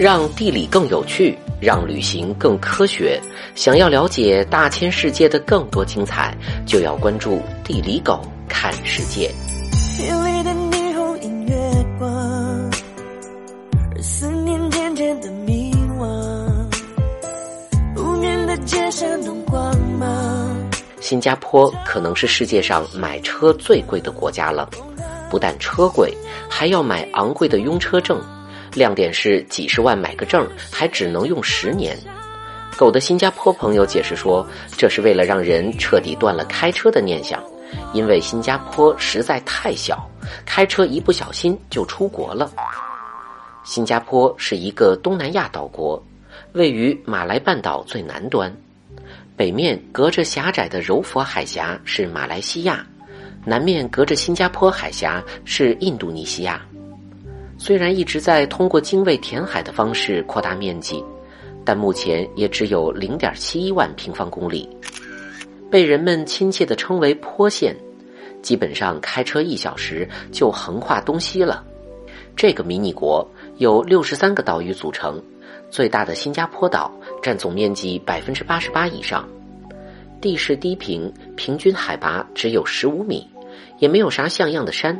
让地理更有趣，让旅行更科学。想要了解大千世界的更多精彩，就要关注地理狗看世界。夜里的霓虹映月光，而思念渐渐的迷惘。不眠的街上灯光芒。新加坡可能是世界上买车最贵的国家了，不但车贵，还要买昂贵的拥车证。亮点是几十万买个证，还只能用十年。狗的新加坡朋友解释说，这是为了让人彻底断了开车的念想，因为新加坡实在太小，开车一不小心就出国了。新加坡是一个东南亚岛国，位于马来半岛最南端，北面隔着狭窄的柔佛海峡是马来西亚，南面隔着新加坡海峡是印度尼西亚。虽然一直在通过精卫填海的方式扩大面积，但目前也只有零点七一万平方公里，被人们亲切地称为“坡县”，基本上开车一小时就横跨东西了。这个迷你国由六十三个岛屿组成，最大的新加坡岛占总面积百分之八十八以上，地势低平，平均海拔只有十五米，也没有啥像样的山。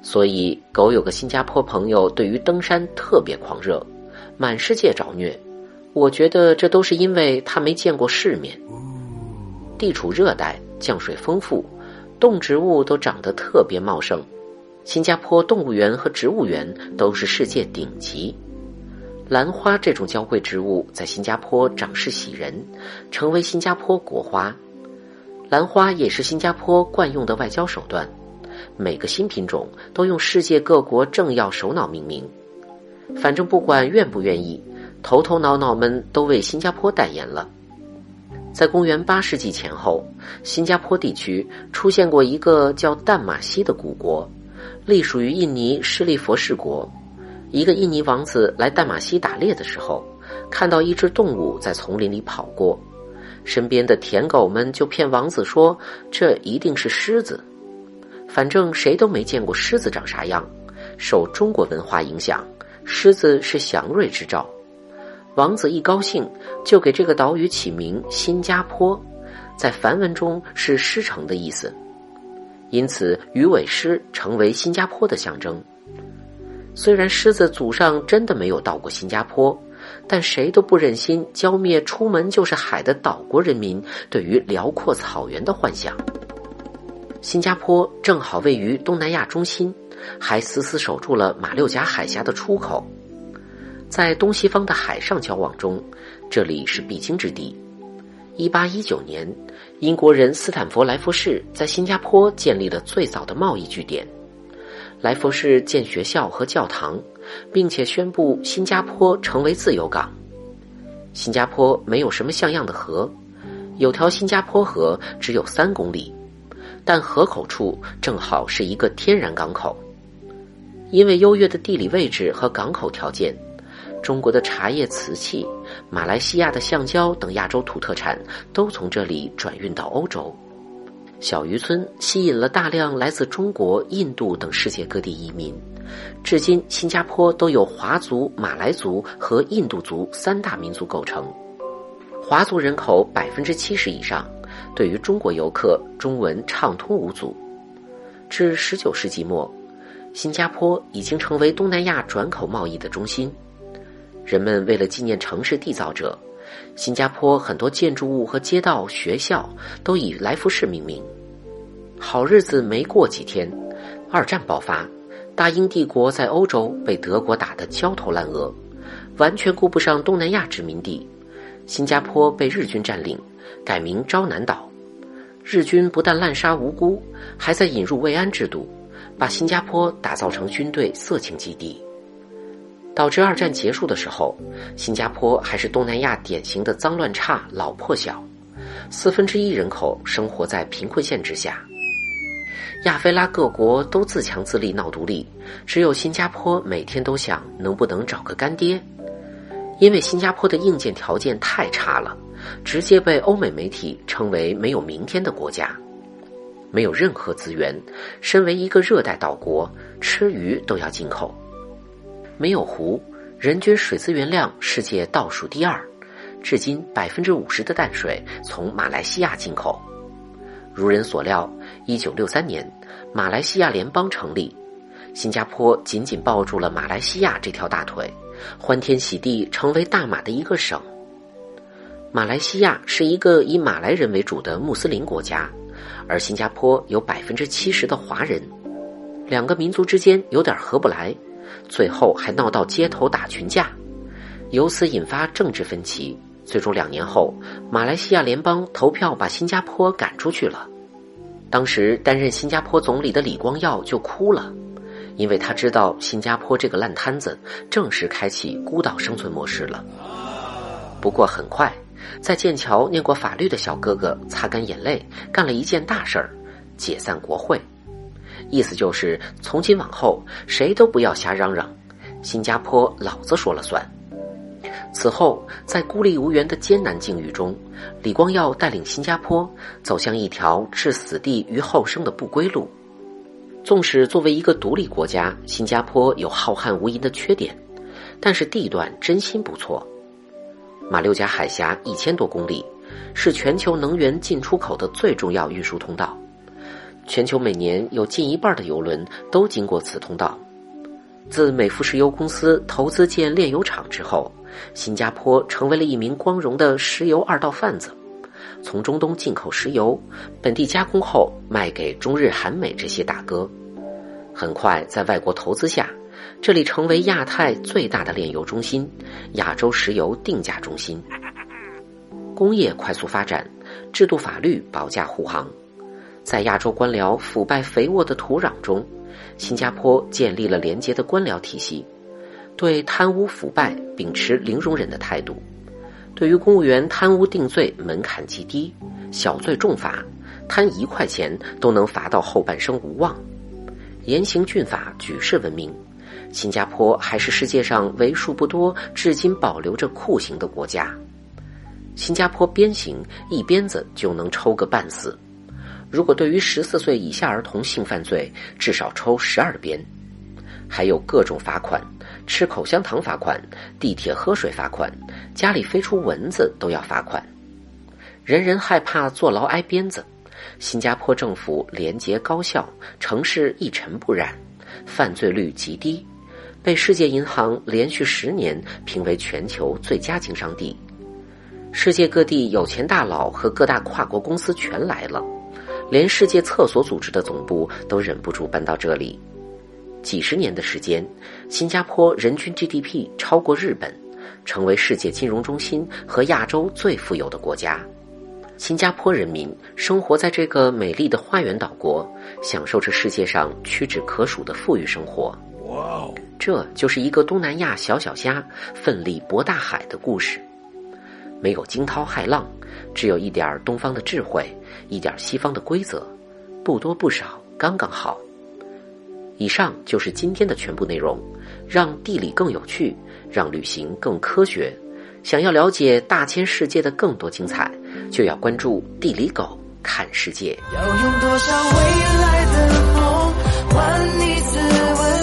所以，狗有个新加坡朋友，对于登山特别狂热，满世界找虐。我觉得这都是因为他没见过世面。地处热带，降水丰富，动植物都长得特别茂盛。新加坡动物园和植物园都是世界顶级。兰花这种娇贵植物在新加坡长势喜人，成为新加坡国花。兰花也是新加坡惯用的外交手段。每个新品种都用世界各国政要首脑命名，反正不管愿不愿意，头头脑脑们都为新加坡代言了。在公元八世纪前后，新加坡地区出现过一个叫淡马锡的古国，隶属于印尼施利佛氏国。一个印尼王子来淡马锡打猎的时候，看到一只动物在丛林里跑过，身边的舔狗们就骗王子说这一定是狮子。反正谁都没见过狮子长啥样，受中国文化影响，狮子是祥瑞之兆。王子一高兴，就给这个岛屿起名新加坡，在梵文中是狮城的意思，因此鱼尾狮成为新加坡的象征。虽然狮子祖上真的没有到过新加坡，但谁都不忍心浇灭出门就是海的岛国人民对于辽阔草原的幻想。新加坡正好位于东南亚中心，还死死守住了马六甲海峡的出口，在东西方的海上交往中，这里是必经之地。一八一九年，英国人斯坦福·莱佛士在新加坡建立了最早的贸易据点。莱佛士建学校和教堂，并且宣布新加坡成为自由港。新加坡没有什么像样的河，有条新加坡河只有三公里。但河口处正好是一个天然港口，因为优越的地理位置和港口条件，中国的茶叶、瓷器、马来西亚的橡胶等亚洲土特产都从这里转运到欧洲。小渔村吸引了大量来自中国、印度等世界各地移民，至今新加坡都有华族、马来族和印度族三大民族构成，华族人口百分之七十以上。对于中国游客，中文畅通无阻。至十九世纪末，新加坡已经成为东南亚转口贸易的中心。人们为了纪念城市缔造者，新加坡很多建筑物和街道、学校都以来福士命名。好日子没过几天，二战爆发，大英帝国在欧洲被德国打得焦头烂额，完全顾不上东南亚殖民地，新加坡被日军占领，改名昭南岛。日军不但滥杀无辜，还在引入慰安制度，把新加坡打造成军队色情基地，导致二战结束的时候，新加坡还是东南亚典型的脏乱差、老破小，四分之一人口生活在贫困线之下。亚非拉各国都自强自立闹独立，只有新加坡每天都想能不能找个干爹，因为新加坡的硬件条件太差了。直接被欧美媒体称为没有明天的国家，没有任何资源。身为一个热带岛国，吃鱼都要进口，没有湖，人均水资源量世界倒数第二，至今百分之五十的淡水从马来西亚进口。如人所料，一九六三年，马来西亚联邦成立，新加坡紧紧抱住了马来西亚这条大腿，欢天喜地成为大马的一个省。马来西亚是一个以马来人为主的穆斯林国家，而新加坡有百分之七十的华人，两个民族之间有点合不来。最后还闹到街头打群架，由此引发政治分歧。最终两年后，马来西亚联邦投票把新加坡赶出去了。当时担任新加坡总理的李光耀就哭了，因为他知道新加坡这个烂摊子正式开启孤岛生存模式了。不过很快，在剑桥念过法律的小哥哥擦干眼泪，干了一件大事儿：解散国会。意思就是，从今往后谁都不要瞎嚷嚷，新加坡老子说了算。此后，在孤立无援的艰难境遇中，李光耀带领新加坡走向一条置死地于后生的不归路。纵使作为一个独立国家，新加坡有浩瀚无垠的缺点，但是地段真心不错。马六甲海峡一千多公里，是全球能源进出口的最重要运输通道。全球每年有近一半的油轮都经过此通道。自美孚石油公司投资建炼油厂之后，新加坡成为了一名光荣的石油二道贩子。从中东进口石油，本地加工后卖给中日韩美这些大哥。很快，在外国投资下，这里成为亚太最大的炼油中心，亚洲石油定价中心。工业快速发展，制度法律保驾护航。在亚洲官僚腐败肥沃的土壤中，新加坡建立了廉洁的官僚体系，对贪污腐败秉持零容忍的态度。对于公务员贪污定罪门槛极低，小罪重罚，贪一块钱都能罚到后半生无望。严刑峻法，举世闻名。新加坡还是世界上为数不多至今保留着酷刑的国家。新加坡鞭刑一鞭子就能抽个半死。如果对于十四岁以下儿童性犯罪，至少抽十二鞭，还有各种罚款，吃口香糖罚款，地铁喝水罚款，家里飞出蚊子都要罚款。人人害怕坐牢挨鞭子，新加坡政府廉洁高效，城市一尘不染，犯罪率极低，被世界银行连续十年评为全球最佳经商地。世界各地有钱大佬和各大跨国公司全来了。连世界厕所组织的总部都忍不住搬到这里。几十年的时间，新加坡人均 GDP 超过日本，成为世界金融中心和亚洲最富有的国家。新加坡人民生活在这个美丽的花园岛国，享受着世界上屈指可数的富裕生活。哇哦，这就是一个东南亚小小虾奋力搏大海的故事。没有惊涛骇浪，只有一点东方的智慧。一点西方的规则，不多不少，刚刚好。以上就是今天的全部内容，让地理更有趣，让旅行更科学。想要了解大千世界的更多精彩，就要关注地理狗看世界。要用多少未来的梦换你自问？